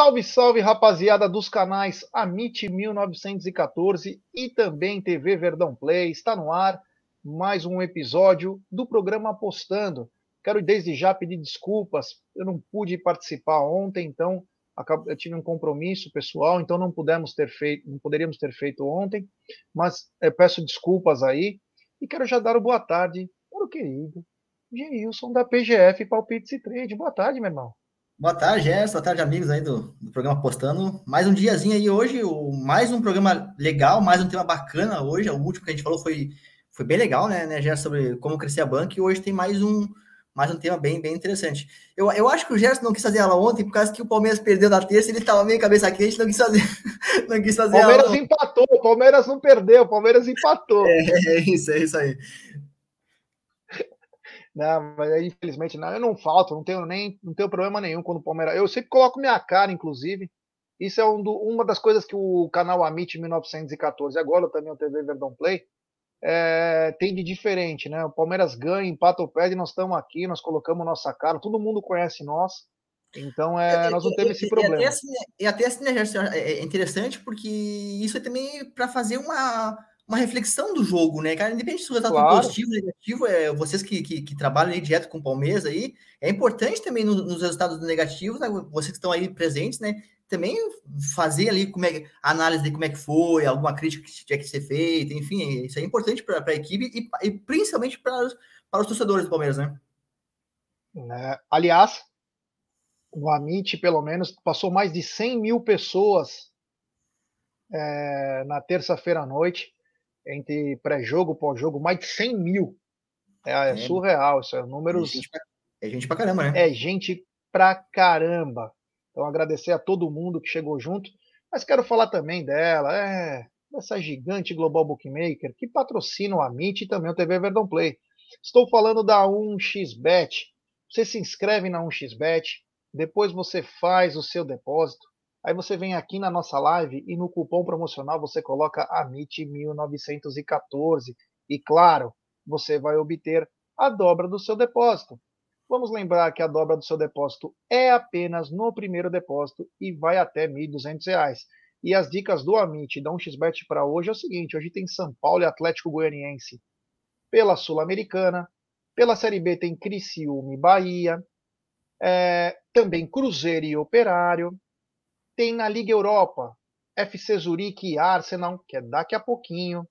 Salve, salve, rapaziada dos canais Amit 1914 e também TV Verdão Play. Está no ar mais um episódio do programa Apostando. Quero desde já pedir desculpas, eu não pude participar ontem, então eu tive um compromisso pessoal, então não pudemos ter feito, não poderíamos ter feito ontem, mas é, peço desculpas aí e quero já dar o boa tarde para o querido Geilson da PGF Palpites e Trade. Boa tarde, meu irmão. Boa tarde, Gerson. Boa tarde, amigos aí do, do programa Postando. Mais um diazinho aí hoje, o, mais um programa legal, mais um tema bacana hoje. O último que a gente falou foi, foi bem legal, né, né, Gerson, sobre como crescer a banca. E hoje tem mais um, mais um tema bem, bem interessante. Eu, eu acho que o Gerson não quis fazer ela ontem por causa que o Palmeiras perdeu na terça, ele estava meio cabeça quente, não quis fazer, não quis fazer Palmeiras empatou, o Palmeiras não perdeu, o Palmeiras empatou. É, é isso, é isso aí. Não, mas aí, infelizmente, não, eu não falto, não tenho nem não tenho problema nenhum quando o Palmeiras. Eu sempre coloco minha cara, inclusive. Isso é um do, uma das coisas que o canal Amit 1914, agora também o TV Verdão Play, é, tem de diferente, né? O Palmeiras ganha, empata ou perde, nós estamos aqui, nós colocamos nossa cara, todo mundo conhece nós. Então, é, nós não temos esse problema. E até assim, e até assim né, é, é interessante porque isso é também para fazer uma, uma reflexão do jogo, né, cara? Independente se o resultado claro. positivo ou negativo, é, vocês que, que, que, trabalham aí direto com o Palmeiras aí, é importante também no, nos resultados negativos, né, vocês que estão aí presentes, né? Também fazer ali como é, análise de como é que foi, alguma crítica que tinha que ser feita, enfim, isso é importante para a equipe e, e principalmente para os, para os torcedores do Palmeiras, né? É, aliás, o Amit, pelo menos, passou mais de 100 mil pessoas é, na terça-feira à noite entre pré-jogo, pós-jogo, mais de 100 mil. É, é, é surreal, isso é números. É gente, pra, é gente pra caramba, né? É gente pra caramba. Então, agradecer a todo mundo que chegou junto. Mas quero falar também dela, é, dessa gigante global bookmaker que patrocina o Amit e também o TV Verdão Play. Estou falando da 1xBet. Você se inscreve na 1xBet, depois você faz o seu depósito, Aí você vem aqui na nossa live e no cupom promocional você coloca AMIT1914 e claro, você vai obter a dobra do seu depósito. Vamos lembrar que a dobra do seu depósito é apenas no primeiro depósito e vai até R$ 1.200. E as dicas do Amit da 1xBet para hoje é o seguinte: hoje tem São Paulo e Atlético Goianiense pela Sul-Americana, pela Série B tem Criciúma e Bahia, é, também Cruzeiro e Operário, tem na Liga Europa FC Zurique e Arsenal, que é daqui a pouquinho.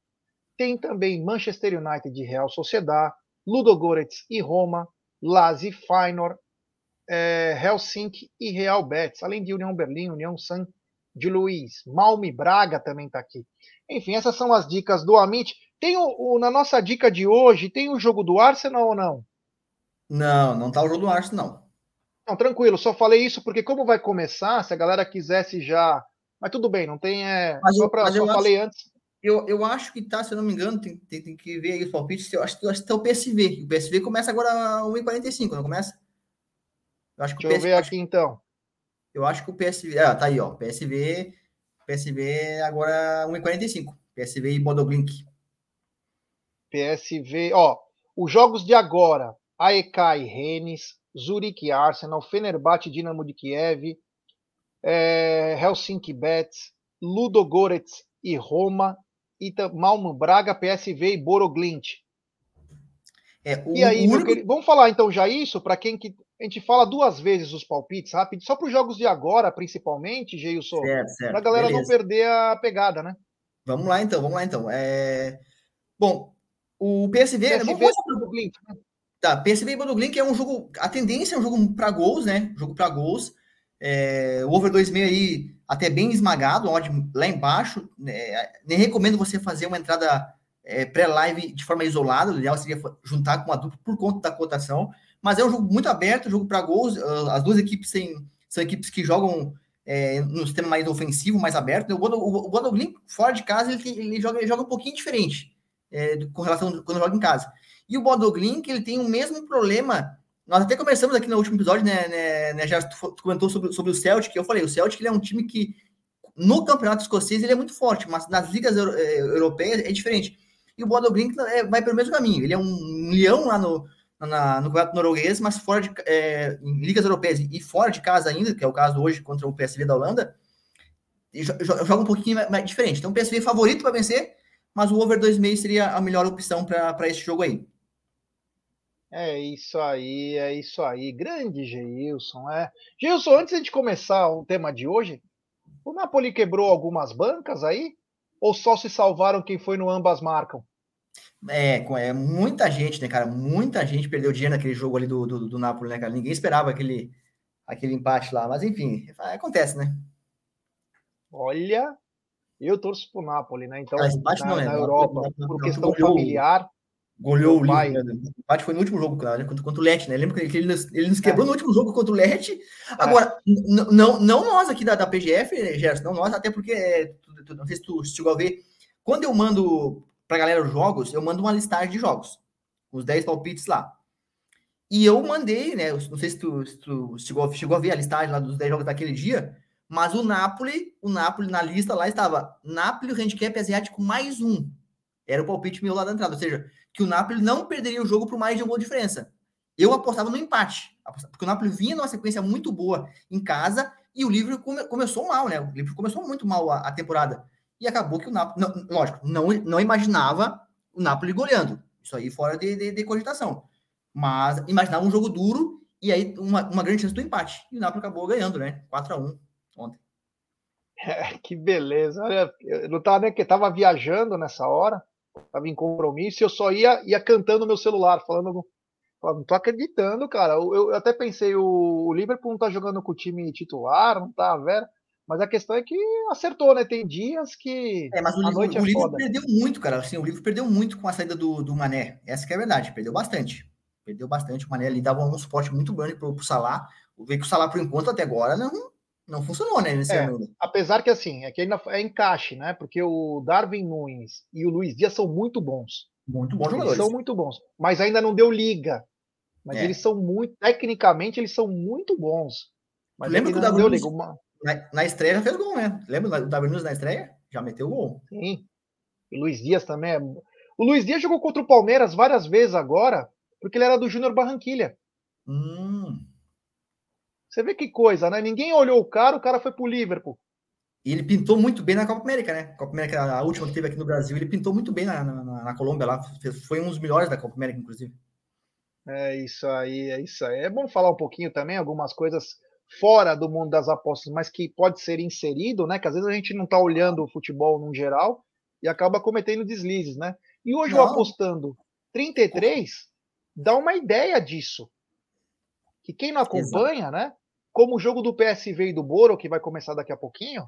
Tem também Manchester United e Real Sociedad, Ludogorets e Roma, Lazio Feyenoord, é, Helsinki e Real Betis, além de União Berlim, União San de Luiz, e Braga também está aqui. Enfim, essas são as dicas do Amit. Tem o, o, na nossa dica de hoje, tem o jogo do Arsenal ou não? Não, não tá o jogo do Arsenal, não. Não, tranquilo, só falei isso porque como vai começar, se a galera quisesse já. Mas tudo bem, não tem. É... Mas, só, pra, só falei acho, antes. Eu, eu acho que tá, se eu não me engano, tem, tem, tem que ver aí os palpites. Eu acho, eu acho que tá o PSV. O PSV começa agora a 1h45, não começa? Eu acho que Deixa PSV, eu ver aqui então. Eu acho que o PSV. Ah, tá aí, ó. PSV. PSV agora 1h45. PSV e Bodoglink. PSV, ó. Os jogos de agora: AEK e Rennes, Zurique Arsenal, Fenerbahçe Dinamo de Kiev, é, Helsinki Bets, Ludogorets e Roma, Ita, Malmo Braga, PSV e Boroglint. É, e aí, querido, vamos falar então já isso para quem que a gente fala duas vezes os palpites, rápido, só para os jogos de agora, principalmente, Geilson, para a galera beleza. não perder a pegada, né? Vamos lá então, vamos lá então. É... Bom, o PSV, PSV vamos, vamos, né? Tá, PSV e Bodoglink é um jogo. A tendência é um jogo para gols, né? Jogo para gols. É, o over 2,5 aí até bem esmagado, odd lá embaixo. É, nem recomendo você fazer uma entrada é, pré-live de forma isolada. O ideal seria juntar com a dupla por conta da cotação. Mas é um jogo muito aberto, jogo para gols. Ah, as duas equipes têm, são equipes que jogam é, no sistema mais ofensivo, mais aberto. O Bodoglink, fora de casa, ele, ele, joga, ele joga um pouquinho diferente é, com relação quando joga em casa. E o Bodoglink, ele tem o mesmo problema. Nós até começamos aqui no último episódio, né, né, né já comentou sobre, sobre o Celtic, eu falei, o Celtic ele é um time que no campeonato escocês ele é muito forte, mas nas ligas euro, é, europeias é diferente. E o Bodoglink é, vai pelo mesmo caminho. Ele é um leão lá no, na, no campeonato norueguês, mas fora de é, em ligas europeias e fora de casa ainda, que é o caso hoje contra o PSV da Holanda, joga um pouquinho mais diferente. Então, o PSV é favorito para vencer, mas o over 2,5 seria a melhor opção para esse jogo aí. É isso aí, é isso aí. Grande Geilson, é. Geilson, antes de começar o tema de hoje, o Napoli quebrou algumas bancas aí? Ou só se salvaram quem foi no ambas marcam? É, é muita gente, né, cara? Muita gente perdeu dinheiro naquele jogo ali do, do, do Napoli, né, cara? Ninguém esperava aquele, aquele empate lá, mas enfim, acontece, né? Olha, eu torço pro Napoli, né? Então, ah, na, não, é, na Europa, não, não, por questão familiar. Goleou o pai. Né? O empate foi no último jogo, cara, contra, contra o Leti, né? Lembra que ele, nos, ele nos quebrou é. no último jogo contra o Leti. Agora, é. não, não nós aqui da, da PGF, Gerson, não nós, até porque, é, tu, tu, não sei se tu chegou a ver, quando eu mando pra galera os jogos, eu mando uma listagem de jogos, os 10 palpites lá. E eu mandei, né? Não sei se tu, se tu chegou, chegou a ver a listagem lá dos 10 jogos daquele dia, mas o Napoli, o Napoli na lista lá estava Napoli, o handicap asiático mais um. Era o palpite meu lá da entrada, ou seja, que o Napoli não perderia o jogo por mais de um gol de diferença. Eu apostava no empate, porque o Napoli vinha numa sequência muito boa em casa e o Liverpool come, começou mal, né? O Liverpool começou muito mal a, a temporada. E acabou que o Napoli, não, lógico, não, não imaginava o Napoli goleando. Isso aí fora de, de, de cogitação. Mas imaginava um jogo duro e aí uma, uma grande chance do empate. E o Napoli acabou ganhando, né? 4 a 1 ontem. É, que beleza. Olha, eu não tava nem que tava viajando nessa hora, tava em compromisso, e eu só ia, ia cantando no meu celular, falando. Não tô acreditando, cara. Eu, eu até pensei, o, o, Liverpool não tá jogando com o time titular, não tá, velho. Mas a questão é que acertou, né? Tem dias que. É, mas o, o, é o Liverpool perdeu muito, cara. Assim, o Liverpool perdeu muito com a saída do, do Mané. Essa que é a verdade, perdeu bastante. Perdeu bastante. O Mané ali dava um suporte muito grande pro, pro Salah. O que o Salah, por enquanto, até agora, não, não funcionou, né? Nesse é, apesar que assim, é que ainda é encaixe, né? Porque o Darwin Nunes e o Luiz Dias são muito bons. Muito bons eles São muito bons. Mas ainda não deu liga. Mas é. eles são muito. Tecnicamente, eles são muito bons. Mas lembra que o Darwin Nunes, uma... na, na, estreia já fez gol, né? Lembra o Darwin Nunes na estreia? Já meteu gol. Sim. E o Luiz Dias também é. O Luiz Dias jogou contra o Palmeiras várias vezes agora, porque ele era do Júnior Barranquilha. Hum. Você vê que coisa, né? Ninguém olhou o cara, o cara foi pro Liverpool. E ele pintou muito bem na Copa América, né? Copa América, a última que teve aqui no Brasil, ele pintou muito bem na, na, na Colômbia lá. Foi um dos melhores da Copa América, inclusive. É isso aí, é isso aí. É bom falar um pouquinho também, algumas coisas fora do mundo das apostas, mas que pode ser inserido, né? Que às vezes a gente não tá olhando o futebol no geral e acaba cometendo deslizes, né? E hoje não. eu apostando 33 dá uma ideia disso. Que quem não acompanha, Exato. né? Como o jogo do PSV e do Boro, que vai começar daqui a pouquinho,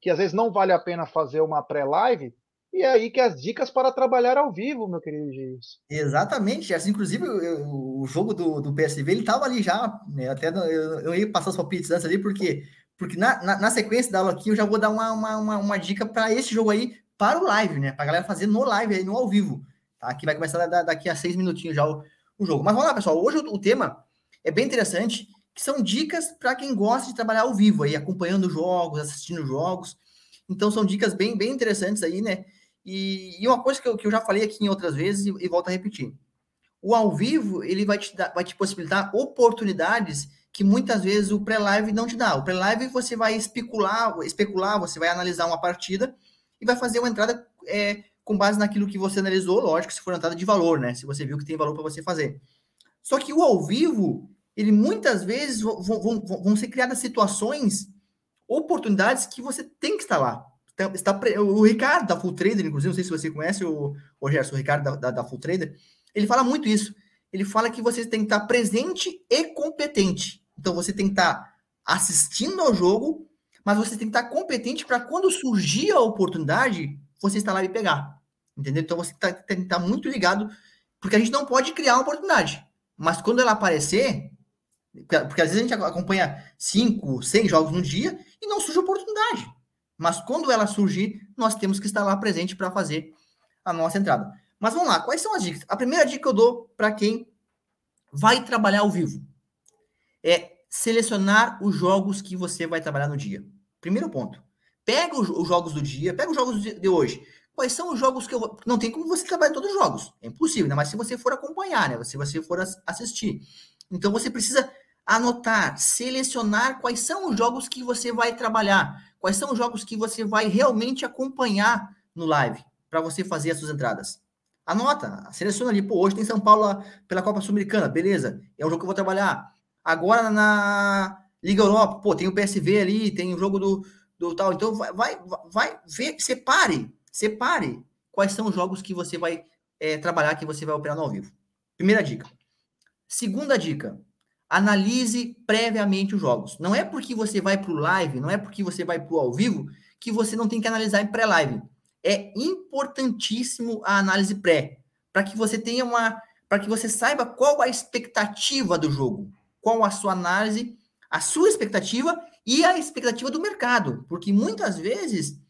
que às vezes não vale a pena fazer uma pré-live, e é aí que as dicas para trabalhar ao vivo, meu querido Gilson. Exatamente, assim, inclusive o, o jogo do, do PSV, ele estava ali já, né, até eu, eu, ia passar os palpites antes ali, porque, porque na, na, na, sequência da aula aqui eu já vou dar uma, uma, uma, uma dica para esse jogo aí, para o live, né, para a galera fazer no live, aí, no ao vivo, tá? Que vai começar daqui a seis minutinhos já o, o jogo. Mas vamos lá, pessoal, hoje o, o tema é bem interessante, que são dicas para quem gosta de trabalhar ao vivo, aí, acompanhando jogos, assistindo jogos. Então, são dicas bem, bem interessantes aí, né? E, e uma coisa que eu, que eu já falei aqui em outras vezes e, e volto a repetir. O ao vivo, ele vai te, dar, vai te possibilitar oportunidades que muitas vezes o pré-live não te dá. O pré-live você vai especular, especular, você vai analisar uma partida e vai fazer uma entrada é, com base naquilo que você analisou, lógico, se for uma entrada de valor, né? Se você viu que tem valor para você fazer. Só que o ao vivo, ele muitas vezes vão, vão, vão ser criadas situações, oportunidades que você tem que estar lá. Então, está, o Ricardo da Full Trader, inclusive, não sei se você conhece o, o Gerson, o Ricardo da, da, da Full Trader, ele fala muito isso. Ele fala que você tem que estar presente e competente. Então você tem que estar assistindo ao jogo, mas você tem que estar competente para quando surgir a oportunidade, você estar lá e pegar. Entendeu? Então você tá, tem que estar muito ligado, porque a gente não pode criar uma oportunidade. Mas quando ela aparecer, porque às vezes a gente acompanha cinco, seis jogos no dia e não surge oportunidade. Mas quando ela surgir, nós temos que estar lá presente para fazer a nossa entrada. Mas vamos lá, quais são as dicas? A primeira dica que eu dou para quem vai trabalhar ao vivo é selecionar os jogos que você vai trabalhar no dia. Primeiro ponto. Pega os, jogos do dia, pega os jogos de hoje. quais são os jogos que eu. Não tem como você trabalhar todos os jogos. É impossível, né? Mas se você for acompanhar, né? Se você for assistir. Então você precisa anotar, selecionar quais são os jogos que você vai trabalhar, quais são os jogos que você vai realmente acompanhar no live, para você fazer as suas entradas. Anota, seleciona ali, pô, hoje tem São Paulo pela Copa Sul-Americana, beleza, é um jogo que eu vou trabalhar. Agora na Liga Europa, pô, tem o PSV ali, tem o jogo do, do tal, então vai, vai, vai ver, separe, separe quais são os jogos que você vai é, trabalhar, que você vai operar no ao vivo. Primeira dica. Segunda dica, analise previamente os jogos. Não é porque você vai para o live, não é porque você vai para o ao vivo, que você não tem que analisar em pré-live é importantíssimo a análise pré, para que você tenha uma, para que você saiba qual a expectativa do jogo, qual a sua análise, a sua expectativa e a expectativa do mercado, porque muitas vezes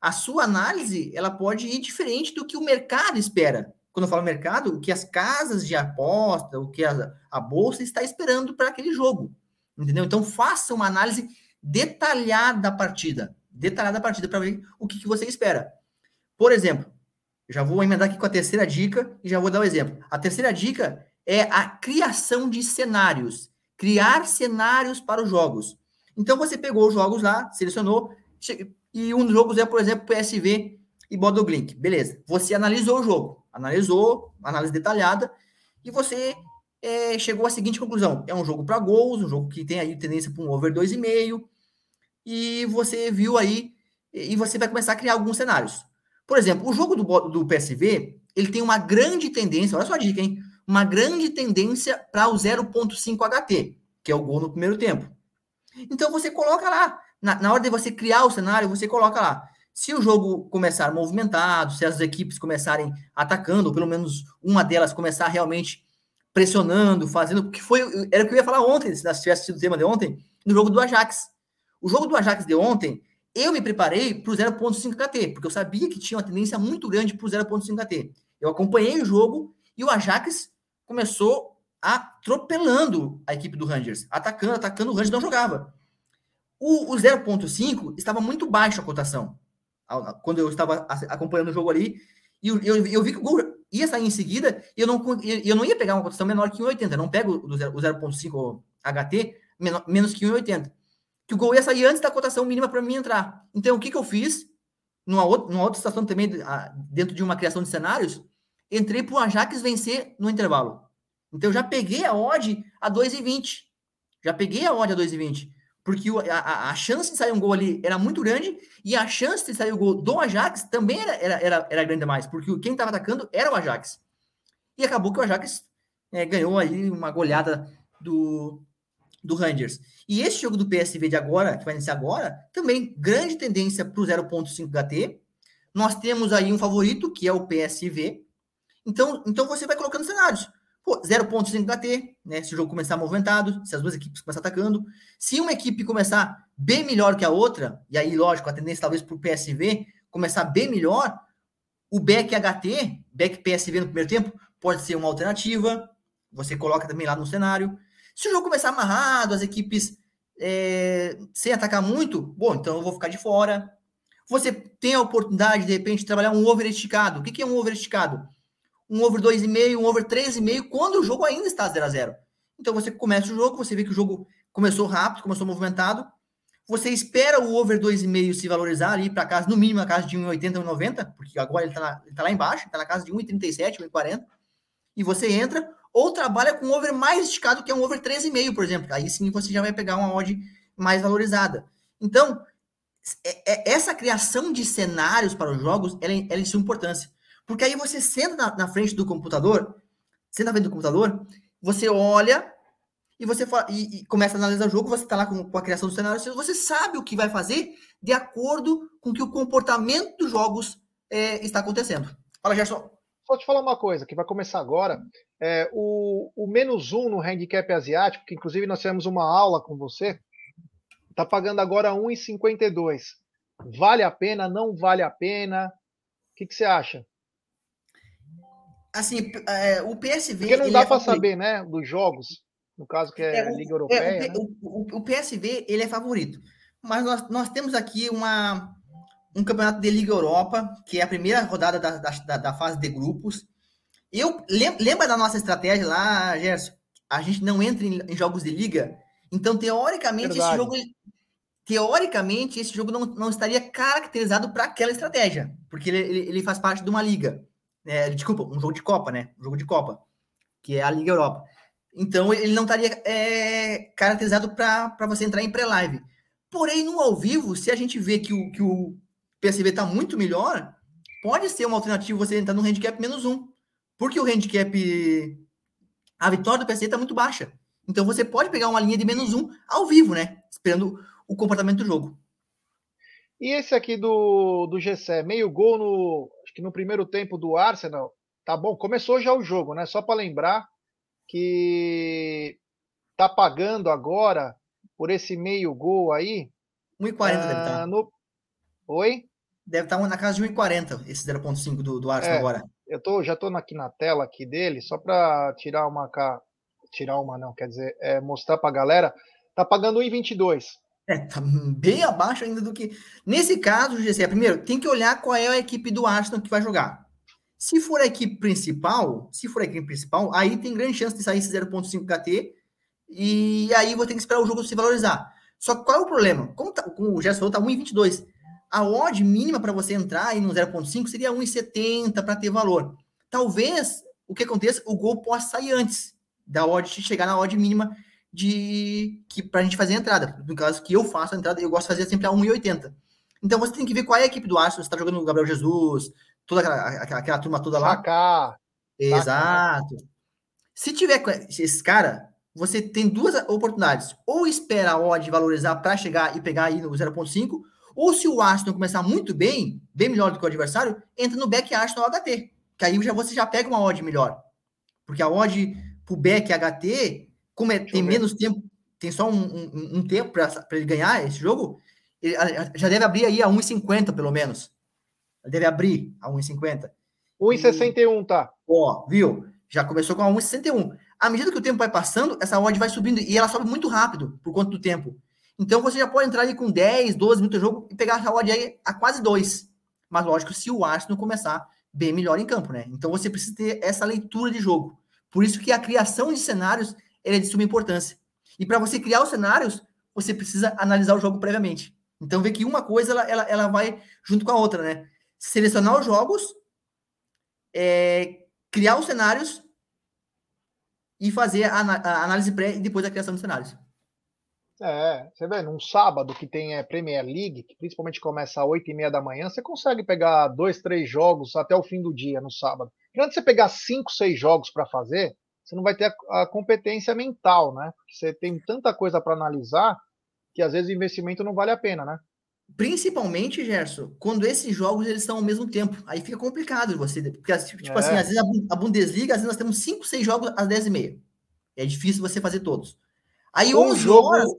a sua análise ela pode ir diferente do que o mercado espera. Quando eu falo mercado, o que as casas de aposta, o que a, a bolsa está esperando para aquele jogo, entendeu? Então faça uma análise detalhada da partida, detalhada da partida para ver o que, que você espera. Por exemplo, já vou emendar aqui com a terceira dica e já vou dar o um exemplo. A terceira dica é a criação de cenários. Criar cenários para os jogos. Então você pegou os jogos lá, selecionou, e um dos jogos é, por exemplo, PSV e Bodoglink. Beleza. Você analisou o jogo, analisou, análise detalhada, e você é, chegou à seguinte conclusão: é um jogo para gols, um jogo que tem aí tendência para um over 2,5, e você viu aí, e você vai começar a criar alguns cenários. Por exemplo, o jogo do, do PSV, ele tem uma grande tendência, olha só a dica, hein? Uma grande tendência para o 0.5 HT, que é o gol no primeiro tempo. Então você coloca lá, na, na hora de você criar o cenário, você coloca lá. Se o jogo começar movimentado, se as equipes começarem atacando, ou pelo menos uma delas começar realmente pressionando, fazendo, que foi, era o que eu ia falar ontem, se tivesse sido o tema de ontem, no jogo do Ajax. O jogo do Ajax de ontem, eu me preparei para o 0.5 KT, porque eu sabia que tinha uma tendência muito grande para o 0.5 KT. Eu acompanhei o jogo e o Ajax começou atropelando a equipe do Rangers, atacando, atacando, o Rangers não jogava. O, o 0.5 estava muito baixo a cotação, quando eu estava acompanhando o jogo ali, e eu, eu, eu, vi que o gol ia sair em seguida, e eu não, eu não ia pegar uma cotação menor que 1,80, eu não pego o 0.5 HT menos que 1,80 que o gol ia sair antes da cotação mínima para mim entrar. Então, o que, que eu fiz? Numa outra, numa outra situação também, dentro de uma criação de cenários, entrei para o Ajax vencer no intervalo. Então, eu já peguei a odd a 2,20. Já peguei a odd a 2,20. Porque a, a, chance de sair um gol ali era muito grande e a chance de sair o gol do Ajax também era, era, era, era grande demais, porque quem estava atacando era o Ajax. E acabou que o Ajax é, ganhou aí uma goleada do, do Rangers. E esse jogo do PSV de agora, que vai iniciar agora, também grande tendência para o 0.5 HT. Nós temos aí um favorito, que é o PSV. Então, então você vai colocando cenários. 0.5 HT, né? Se o jogo começar movimentado, se as duas equipes começarem atacando. Se uma equipe começar bem melhor que a outra, e aí, lógico, a tendência talvez para o PSV começar bem melhor, o back HT, back PSV no primeiro tempo, pode ser uma alternativa. Você coloca também lá no cenário. Se o jogo começar amarrado, as equipes é, sem atacar muito, bom, então eu vou ficar de fora. Você tem a oportunidade, de repente, de trabalhar um over esticado. O que, que é um over esticado? Um over 2,5, um over 3,5, quando o jogo ainda está 0 a 0 Então você começa o jogo, você vê que o jogo começou rápido, começou movimentado. Você espera o over 2,5 se valorizar ali para casa, no mínimo a casa de 1,80, 1,90, porque agora ele está tá lá embaixo, está na casa de 1,37, 1,40. E você entra, ou trabalha com um over mais esticado, que é um over 13,5, por exemplo. Aí sim você já vai pegar uma odd mais valorizada. Então, é, é, essa criação de cenários para os jogos, ela, ela é de sua importância. Porque aí você senta na, na, frente do computador, senta na frente do computador, você olha e você fala, e, e começa a analisar o jogo, você está lá com, com, a criação do cenário, você sabe o que vai fazer de acordo com que o comportamento dos jogos é, está acontecendo. Fala, Gerson. Só te falar uma coisa, que vai começar agora. É, o, o menos um no handicap asiático, que inclusive nós tivemos uma aula com você, está pagando agora 1,52. Vale a pena? Não vale a pena? O que, que você acha? Assim, é, o PSV. Porque não dá é para saber, né? Dos jogos, no caso que é, é a Liga Europeia. É, o, né? o, o, PSV ele é favorito. Mas nós, nós temos aqui uma, um campeonato de Liga Europa, que é a primeira rodada da, da, da fase de grupos. Eu lembra da nossa estratégia lá, Gerson? A gente não entra em, em jogos de liga. Então, teoricamente, Verdade. esse jogo teoricamente, esse jogo não, não estaria caracterizado para aquela estratégia, porque ele, ele, ele, faz parte de uma liga. É, desculpa, um jogo de Copa, né? Um jogo de Copa, que é a Liga Europa. Então, ele não estaria é, caracterizado para você entrar em pré-live. Porém, no ao vivo, se a gente vê que o, que o PSV está muito melhor, pode ser uma alternativa você entrar no handicap menos um. Porque o handicap. A vitória do PSV está muito baixa. Então você pode pegar uma linha de menos um ao vivo, né? Esperando o comportamento do jogo. E esse aqui do, do Gessé, meio gol no, acho que no primeiro tempo do Arsenal. Tá bom, começou já o jogo, né? Só para lembrar que tá pagando agora por esse meio gol aí. 1,40 ah, deve estar. Tá. No... Oi? Deve estar tá na casa de 1,40 esse 0,5 do, do Arsenal é, agora. Eu tô, já estou aqui na tela aqui dele, só para tirar uma. Tirar uma, não, quer dizer, é, mostrar para a galera. Tá pagando 1,22. É, tá bem abaixo ainda do que. Nesse caso, GC, primeiro, tem que olhar qual é a equipe do Arsenal que vai jogar. Se for a equipe principal, se for a equipe principal, aí tem grande chance de sair esse 0.5 KT e aí vou ter que esperar o jogo se valorizar. Só que qual é o problema? Como, tá, como o Gerson falou, tá 1,22. A odd mínima para você entrar aí no 0.5 seria 1,70 para ter valor. Talvez o que aconteça, o gol possa sair antes da odd chegar na odd mínima de que para a gente fazer a entrada. No caso que eu faço a entrada, eu gosto de fazer sempre a 1,80. Então você tem que ver qual é a equipe do Arsenal. Você está jogando o Gabriel Jesus, toda aquela, aquela, aquela turma toda lá. Exato. Se tiver esse cara, você tem duas oportunidades. Ou espera a odd valorizar para chegar e pegar aí no 0.5, ou se o Arsenal começar muito bem, bem melhor do que o adversário, entra no back Arsenal HT. Que aí já, você já pega uma odd melhor. Porque a odd pro back HT, como é, tem menos tempo, tem só um, um, um tempo para ele ganhar esse jogo, ele já deve abrir aí a 1,50 pelo menos. Ele deve abrir a 1,50. 1,61, tá? Ó, viu? Já começou com a 1,61. À medida que o tempo vai passando, essa odd vai subindo e ela sobe muito rápido por conta do tempo. Então você já pode entrar ali com 10, 12 minutos de jogo e pegar essa odd aí a quase 2. Mas lógico, se o Arsenal começar bem melhor em campo, né? Então você precisa ter essa leitura de jogo. Por isso que a criação de cenários é de suma importância. E para você criar os cenários, você precisa analisar o jogo previamente. Então vê que uma coisa ela, ela, ela vai junto com a outra, né? Selecionar os jogos, é, criar os cenários e fazer a, a, análise pré e depois a criação dos cenários. É, você vê, num sábado que tem é, Premier League, que principalmente começa às 8 e meia da manhã, você consegue pegar dois, três jogos até o fim do dia no sábado. Antes você pegar cinco, seis jogos para fazer, você não vai ter a, a, competência mental, né? Porque você tem tanta coisa para analisar que às vezes o investimento não vale a pena, né? Principalmente, Gerson, quando esses jogos eles estão ao mesmo tempo. Aí fica complicado você. Porque, tipo assim, é. assim, às vezes a Bundesliga, às vezes nós temos 5, 6 jogos às 10 e meia. É difícil você fazer todos. Aí um 11 jogo horas.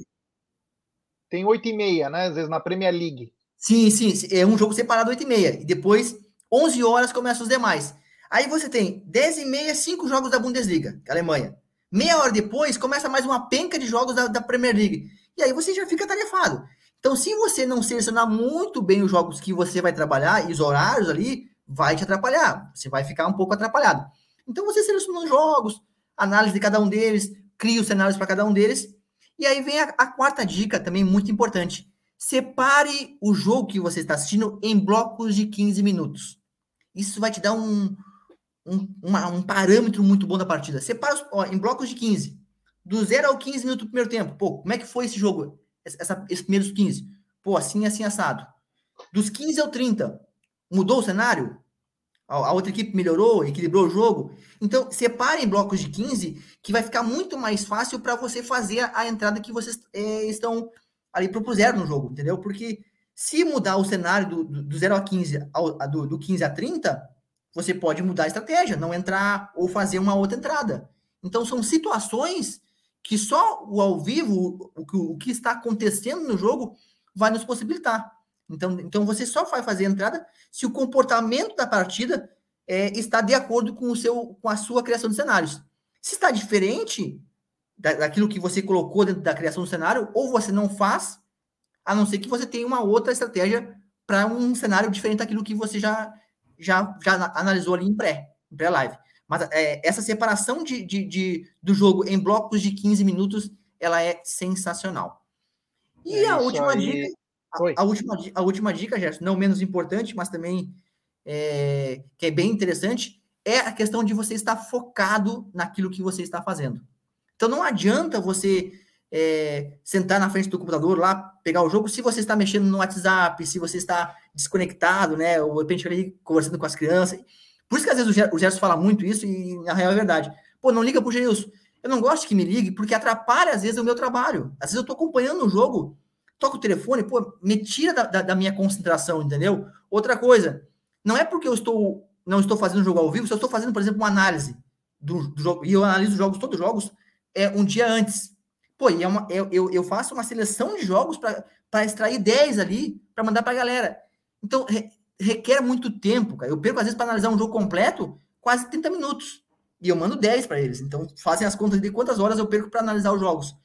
Tem 8 e meia, né? Às vezes na Premier League. Sim, sim. É um jogo separado 8 e meia. E depois, 11 horas começam os demais. Aí você tem 10 e meia, 5 jogos da Bundesliga, Alemanha. Meia hora depois, começa mais uma penca de jogos da, da Premier League. E aí você já fica tarefado. Então, se você não selecionar muito bem os jogos que você vai trabalhar e os horários ali, vai te atrapalhar. Você vai ficar um pouco atrapalhado. Então, você seleciona os jogos, análise de cada um deles, cria os cenários para cada um deles. E aí vem a, a quarta dica, também muito importante. Separe o jogo que você está assistindo em blocos de 15 minutos. Isso vai te dar um, um, uma, um parâmetro muito bom da partida. Separa os, ó, em blocos de 15. Do 0 ao 15 minutos do primeiro tempo. Pô, como é que foi esse jogo? essa, esses primeiros 15. Pô, assim, assim, assado. Dos 15 ao 30, mudou o cenário? A, a outra equipe melhorou, equilibrou o jogo? Então, separe em blocos de 15, que vai ficar muito mais fácil para você fazer a, entrada que vocês é, estão ali propuseram no jogo, entendeu? Porque se mudar o cenário do, do, do 0 a 15, ao, do, do 15 a 30, você pode mudar a estratégia, não entrar ou fazer uma outra entrada. Então, são situações que só o ao vivo, o, o, o que está acontecendo no jogo, vai nos possibilitar. Então, então você só vai fazer a entrada se o comportamento da partida é, está de acordo com, o seu, com a sua criação de cenários. Se está diferente da, daquilo que você colocou dentro da criação do cenário, ou você não faz, a não ser que você tenha uma outra estratégia para um cenário diferente daquilo que você já, já, já analisou ali em pré, em pré-live. Mas é, essa separação de, de, de, do jogo em blocos de 15 minutos, ela é sensacional. E é a última dica, a, a, última, a última dica, Gerson, não menos importante, mas também é, que é bem interessante, é a questão de você estar focado naquilo que você está fazendo. Então não adianta você é, sentar na frente do computador lá, pegar o jogo, se você está mexendo no WhatsApp, se você está desconectado, né? Ou de repente ali conversando com as crianças. Por isso que às vezes o Gerson fala muito isso e na real é verdade. Pô, não liga pro Geilson. Eu não gosto que me ligue porque atrapalha às vezes o meu trabalho. Às vezes eu estou acompanhando o jogo, toco o telefone, pô, me tira da, da, da, minha concentração, entendeu? Outra coisa, não é porque eu estou não estou fazendo jogo ao vivo, se eu estou fazendo, por exemplo, uma análise do, do jogo, e eu analiso jogos, todos os jogos, é um dia antes. Pô, é uma, eu, eu, eu faço uma seleção de jogos para extrair 10 ali, para mandar para a galera. Então, re, requer muito tempo, cara. Eu perco, às vezes, para analisar um jogo completo, quase 30 minutos. E eu mando 10 para eles. Então, fazem as contas de quantas horas eu perco para analisar os jogos.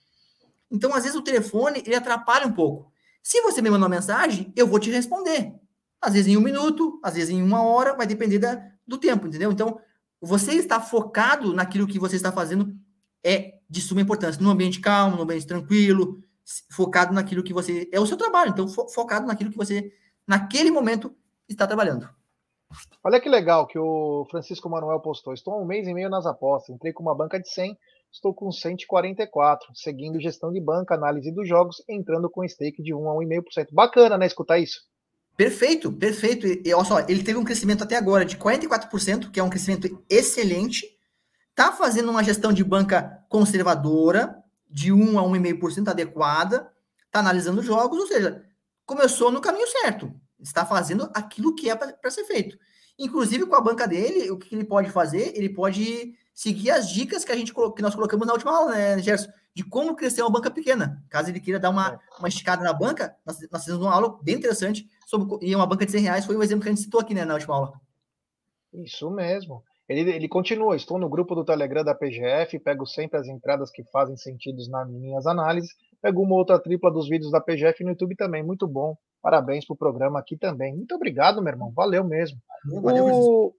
Então, às vezes, o telefone, ele atrapalha um pouco. Se você me mandar uma mensagem, eu vou te responder. Às vezes em um minuto, às vezes em uma hora, vai depender da, do tempo, entendeu? Então, você está focado naquilo que você está fazendo é de suma importância. No ambiente calmo, no ambiente tranquilo, focado naquilo que você. É o seu trabalho, então fo focado naquilo que você, naquele momento, está trabalhando. Olha que legal que o Francisco Manuel postou. Estou há um mês e meio nas apostas. Entrei com uma banca de 100, estou com 144, seguindo gestão de banca, análise dos jogos, entrando com stake de 1 a 1,5%. Bacana, né? Escutar isso. Perfeito, perfeito. E olha só, ele teve um crescimento até agora de 44%, que é um crescimento excelente está fazendo uma gestão de banca conservadora, de 1 a 1,5% adequada, está analisando jogos, ou seja, começou no caminho certo. Está fazendo aquilo que é para ser feito. Inclusive, com a banca dele, o que ele pode fazer? Ele pode seguir as dicas que a gente que nós colocamos na última aula, né, Gerson? De como crescer uma banca pequena. Caso ele queira dar uma, é. uma esticada na banca, nós, nós fizemos uma aula bem interessante sobre e uma banca de 100 reais, foi o exemplo que a gente citou aqui né, na última aula. Isso mesmo. Ele, ele continua, estou no grupo do Telegram da PGF, pego sempre as entradas que fazem sentido nas minhas análises, pego uma outra tripla dos vídeos da PGF no YouTube também, muito bom. Parabéns pro programa aqui também. Muito obrigado, meu irmão, valeu mesmo. Valeu, o,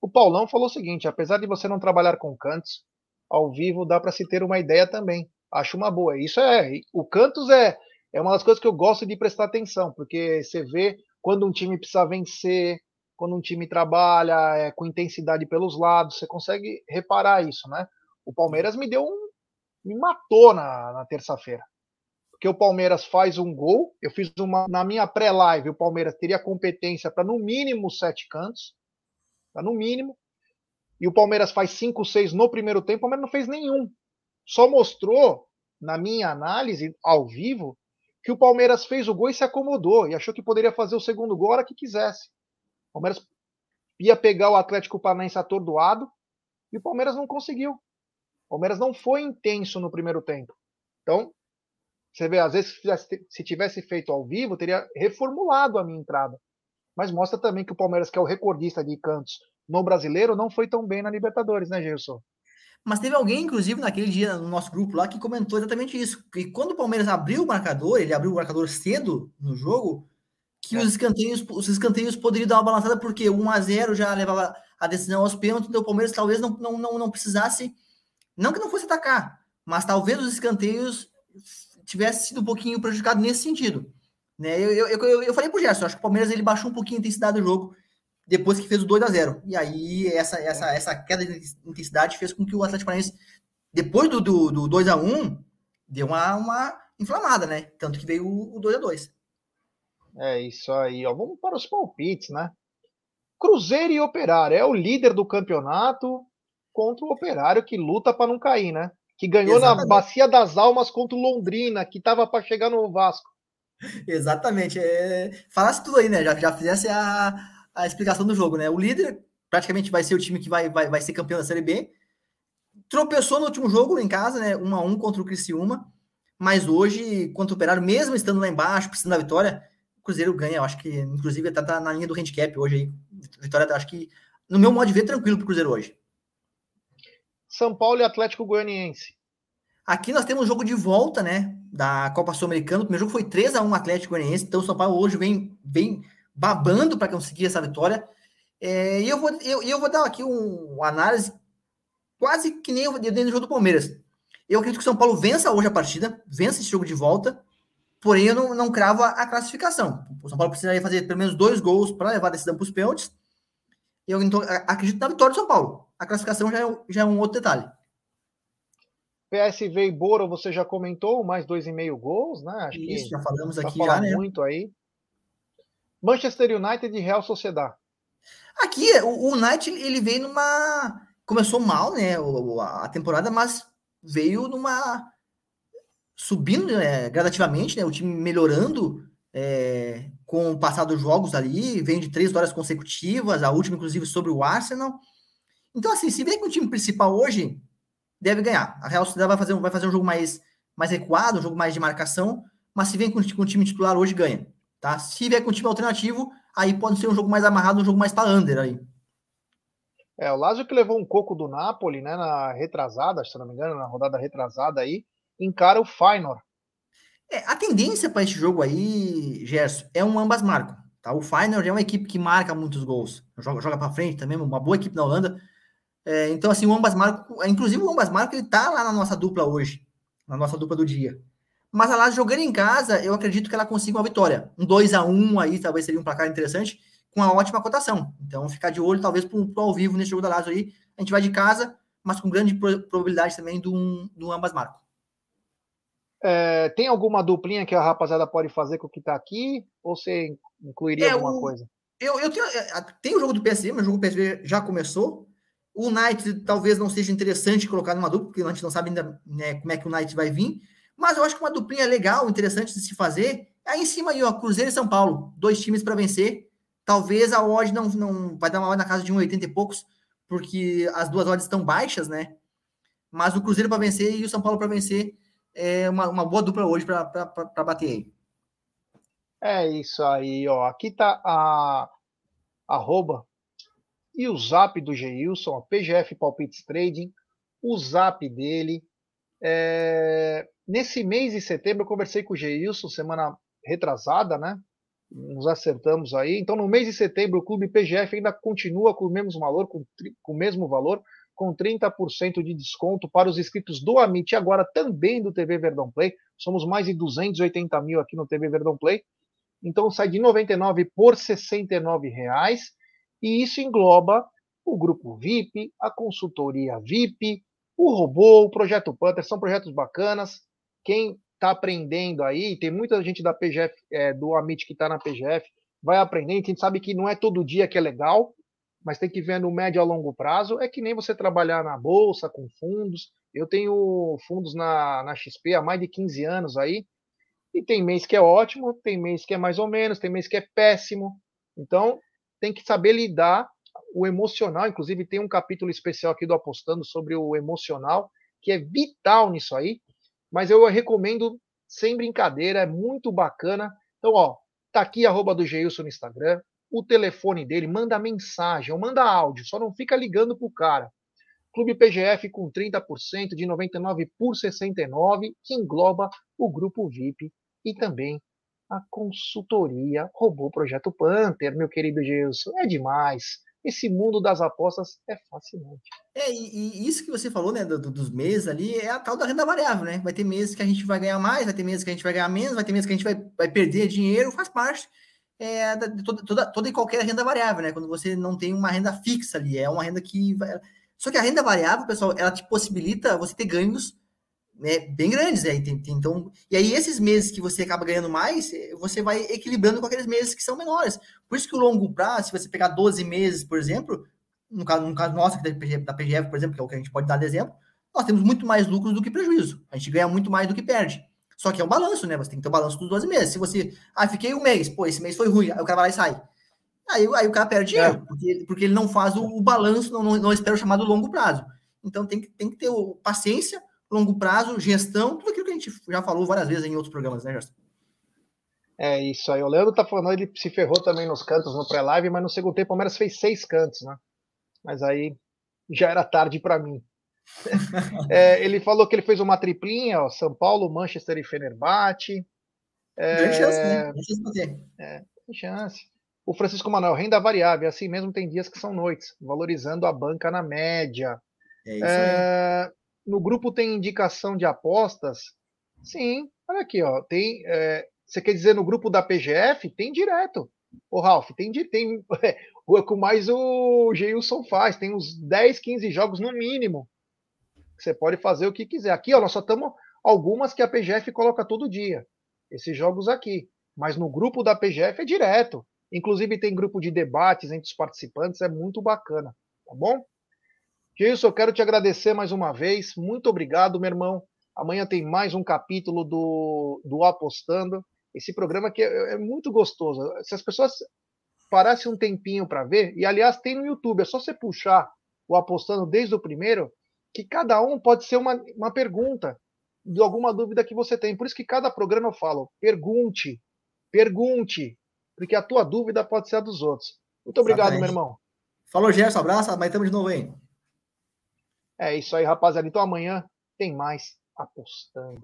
o Paulão falou o seguinte, apesar de você não trabalhar com cantos, ao vivo dá para se ter uma ideia também. Acho uma boa. Isso é, o Cantos é, é uma das coisas que eu gosto de prestar atenção, porque você vê quando um time precisa vencer, quando um time trabalha é, com intensidade pelos lados, você consegue reparar isso, né? O Palmeiras me deu um. me matou na, na terça-feira. Porque o Palmeiras faz um gol, eu fiz uma. Na minha pré-live, o Palmeiras teria competência para no mínimo sete cantos. Pra no mínimo. E o Palmeiras faz cinco, seis no primeiro tempo, o Palmeiras não fez nenhum. Só mostrou, na minha análise, ao vivo, que o Palmeiras fez o gol e se acomodou. E achou que poderia fazer o segundo gol a hora que quisesse. O Palmeiras ia pegar o Atlético Paranaense atordoado e o Palmeiras não conseguiu. O Palmeiras não foi intenso no primeiro tempo. Então, você vê, às vezes, se tivesse feito ao vivo, teria reformulado a minha entrada. Mas mostra também que o Palmeiras, que é o recordista de cantos no brasileiro, não foi tão bem na Libertadores, né, Gerson? Mas teve alguém, inclusive, naquele dia no nosso grupo lá, que comentou exatamente isso. Que quando o Palmeiras abriu o marcador, ele abriu o marcador cedo no jogo, que é. os escanteios, os escanteios poderiam dar uma balançada, porque 1 a 0 já levava a decisão aos pênaltis, então o Palmeiras talvez não, não, não, não precisasse, não que não fosse atacar, mas talvez os escanteios tivesse sido um pouquinho prejudicado nesse sentido. Né? Eu, eu, eu, eu falei pro Gerson, acho que o Palmeiras ele baixou um pouquinho a intensidade do jogo depois que fez o 2 a 0 E aí essa, essa, essa queda de intensidade fez com que o Atlético Paranaense, depois do, do, do 2 a 1 deu uma, uma inflamada, né? Tanto que veio o, o 2 a 2 é isso aí, ó. Vamos para os palpites, né? Cruzeiro e Operário é o líder do campeonato contra o Operário que luta para não cair, né? Que ganhou Exatamente. na Bacia das Almas contra o Londrina, que estava para chegar no Vasco. Exatamente. É... Falasse tudo aí, né? Já, já fizesse a, a explicação do jogo, né? O líder praticamente vai ser o time que vai, vai, vai ser campeão da Série B. Tropeçou no último jogo em casa, né? 1 a 1 contra o Criciúma. Mas hoje, contra o Operário, mesmo estando lá embaixo, precisando da vitória, o Cruzeiro ganha, eu acho que, inclusive, tá, tá na linha do handicap hoje aí. Vitória, acho que, no meu modo de ver, tranquilo pro Cruzeiro hoje. São Paulo e Atlético Goianiense. Aqui nós temos um jogo de volta, né, da Copa Sul-Americana. O primeiro jogo foi 3 a 1 Atlético Goianiense, então o São Paulo hoje vem, vem babando para conseguir essa vitória. É, e eu vou, eu, eu vou dar aqui um, uma análise quase que nem eu dei no jogo do Palmeiras. Eu acredito que o São Paulo vença hoje a partida, vença esse jogo de volta, porém eu não, não cravo a, a classificação. O São Paulo precisaria fazer pelo menos dois gols para levar a decisão para os pênaltis. Eu então, acredito na vitória do São Paulo. A classificação já é, já é um outro detalhe. PSV e Boro, você já comentou, mais dois e meio gols, né? Acho Isso, que já falamos aqui já, né? muito aí. Manchester United e Real Sociedad. Aqui, o, o United, ele veio numa... Começou mal, né, a temporada, mas veio numa... Subindo né, gradativamente, né, o time melhorando é, com o passar dos jogos ali, vem de três horas consecutivas, a última, inclusive, sobre o Arsenal. Então, assim, se vê que o time principal hoje deve ganhar. A Real Sociedade vai fazer, vai fazer um jogo mais, mais recuado, um jogo mais de marcação, mas se vem com, com o time titular hoje, ganha. Tá? Se vier com o time alternativo, aí pode ser um jogo mais amarrado, um jogo mais para under aí. É, o Lazio que levou um coco do Napoli, né, na retrasada, se não me engano, na rodada retrasada aí, encara o Feyenoord. É, a tendência para esse jogo aí, Gerson, é um ambas marcam. Tá? O Feyenoord é uma equipe que marca muitos gols. Joga, joga para frente também, uma boa equipe na Holanda. É, então, assim, o Ambas Marco, inclusive o Ambas Marco, ele tá lá na nossa dupla hoje, na nossa dupla do dia. Mas a Lazio jogando em casa, eu acredito que ela consiga uma vitória. Um 2 a 1 aí talvez seria um placar interessante, com uma ótima cotação. Então, ficar de olho talvez para o ao vivo nesse jogo da Lazio aí. A gente vai de casa, mas com grande probabilidade também do, do Ambas Marco. É, tem alguma duplinha que a rapaziada pode fazer com o que está aqui? Ou você incluiria é, alguma o, coisa? Eu, eu tenho, é, tem o jogo do PSV, mas o jogo do PSV já começou. O Knight talvez não seja interessante colocar numa dupla, porque a gente não sabe ainda né, como é que o Knight vai vir. Mas eu acho que uma duplinha legal, interessante de se fazer. É aí em cima aí, ó, Cruzeiro e São Paulo. Dois times para vencer. Talvez a odd não, não vai dar uma odd na casa de 1,80 e poucos, porque as duas odds estão baixas, né? Mas o Cruzeiro para vencer e o São Paulo para vencer é uma, uma boa dupla hoje para bater aí. É isso aí, ó. Aqui tá a arroba e o zap do Geilson, a PGF Palpites Trading, o zap dele. É... Nesse mês de setembro, eu conversei com o Geilson, semana retrasada, né? Nos acertamos aí. Então, no mês de setembro, o Clube PGF ainda continua com o mesmo valor, com, com o mesmo valor, com 30% de desconto para os inscritos do Amit e agora também do TV Verdão Play. Somos mais de 280 mil aqui no TV Verdão Play. Então sai de 99 por 69 reais e isso engloba o grupo VIP, a consultoria VIP, o robô, o projeto Panther, são projetos bacanas. Quem está aprendendo aí, tem muita gente da PGF, é, do Amit que está na PGF, vai aprendendo. A gente sabe que não é todo dia que é legal, mas tem que ver no médio a longo prazo. É que nem você trabalhar na bolsa, com fundos. Eu tenho fundos na, na XP há mais de 15 anos aí, e tem mês que é ótimo, tem mês que é mais ou menos, tem mês que é péssimo. Então, tem que saber lidar o emocional. Inclusive, tem um capítulo especial aqui do Apostando sobre o emocional, que é vital nisso aí. Mas eu recomendo sem brincadeira, é muito bacana. Então, ó, tá aqui arroba do Geilson no Instagram, o telefone dele, manda mensagem ou manda áudio, só não fica ligando pro cara. Clube PGF com 30% de 99 por 69, que engloba o grupo VIP e também a consultoria o projeto Panther, meu querido Gilson. É demais. Esse mundo das apostas é fascinante. É, e, e isso que você falou, né, do, dos meses ali, é a tal da renda variável, né? Vai ter meses que a gente vai ganhar mais, vai ter meses que a gente vai ganhar menos, vai ter meses que a gente vai, vai perder dinheiro, faz parte é, de toda, toda, toda e qualquer renda variável, né? Quando você não tem uma renda fixa ali, é uma renda que. Vai... Só que a renda variável, pessoal, ela te possibilita você ter ganhos né, bem grandes, né? Então, e aí esses meses que você acaba ganhando mais, eh, você vai equilibrando com aqueles meses que são menores. Por isso que o longo prazo, se você pegar 12 meses, por exemplo, no caso, no caso nosso, da PGF, por exemplo, que é o que a gente pode dar de exemplo, nós temos muito mais lucros do que prejuízo. A gente ganha muito mais do que perde. Só que é um balanço, né? Você tem que ter o um balanço dos 12 meses. Se você, ah, fiquei um mês, pô, esse mês foi ruim, aí o cara vai lá e sai. Aí, aí o cara perde dinheiro, é. porque, porque ele não faz o, o balanço, não, não, não espera o chamado longo prazo. Então tem que, tem que ter o, paciência, longo prazo, gestão, tudo aquilo que a gente já falou várias vezes em outros programas, né, Gerson? É isso aí. O Leandro tá falando, ele se ferrou também nos cantos no pré-live, mas no segundo tempo o Palmeiras fez seis cantos, né? Mas aí já era tarde para mim. É, ele falou que ele fez uma triplinha, ó, São Paulo, Manchester e Fenerbahçe. É, tem chance, né? Tem chance. É, tem chance. O Francisco Manuel, renda variável, assim mesmo tem dias que são noites, valorizando a banca na média. É isso é, no grupo tem indicação de apostas? Sim, olha aqui, ó. Tem, é, você quer dizer no grupo da PGF? Tem direto. Ô, Ralf, tem, tem é, com mais o Geilson faz, tem uns 10, 15 jogos no mínimo. Você pode fazer o que quiser. Aqui, ó, nós só estamos algumas que a PGF coloca todo dia. Esses jogos aqui. Mas no grupo da PGF é direto. Inclusive tem grupo de debates entre os participantes, é muito bacana, tá bom? Gilson, eu quero te agradecer mais uma vez. Muito obrigado, meu irmão. Amanhã tem mais um capítulo do, do Apostando. Esse programa que é, é muito gostoso. Se as pessoas parassem um tempinho para ver, e aliás tem no YouTube, é só você puxar o Apostando desde o primeiro, que cada um pode ser uma, uma pergunta de alguma dúvida que você tem. Por isso que cada programa eu falo, pergunte, pergunte, porque a tua dúvida pode ser a dos outros. Muito obrigado, Exatamente. meu irmão. Falou, Gerson, abraço, amanhã estamos de novo aí. É isso aí, rapaziada. Então amanhã tem mais apostando.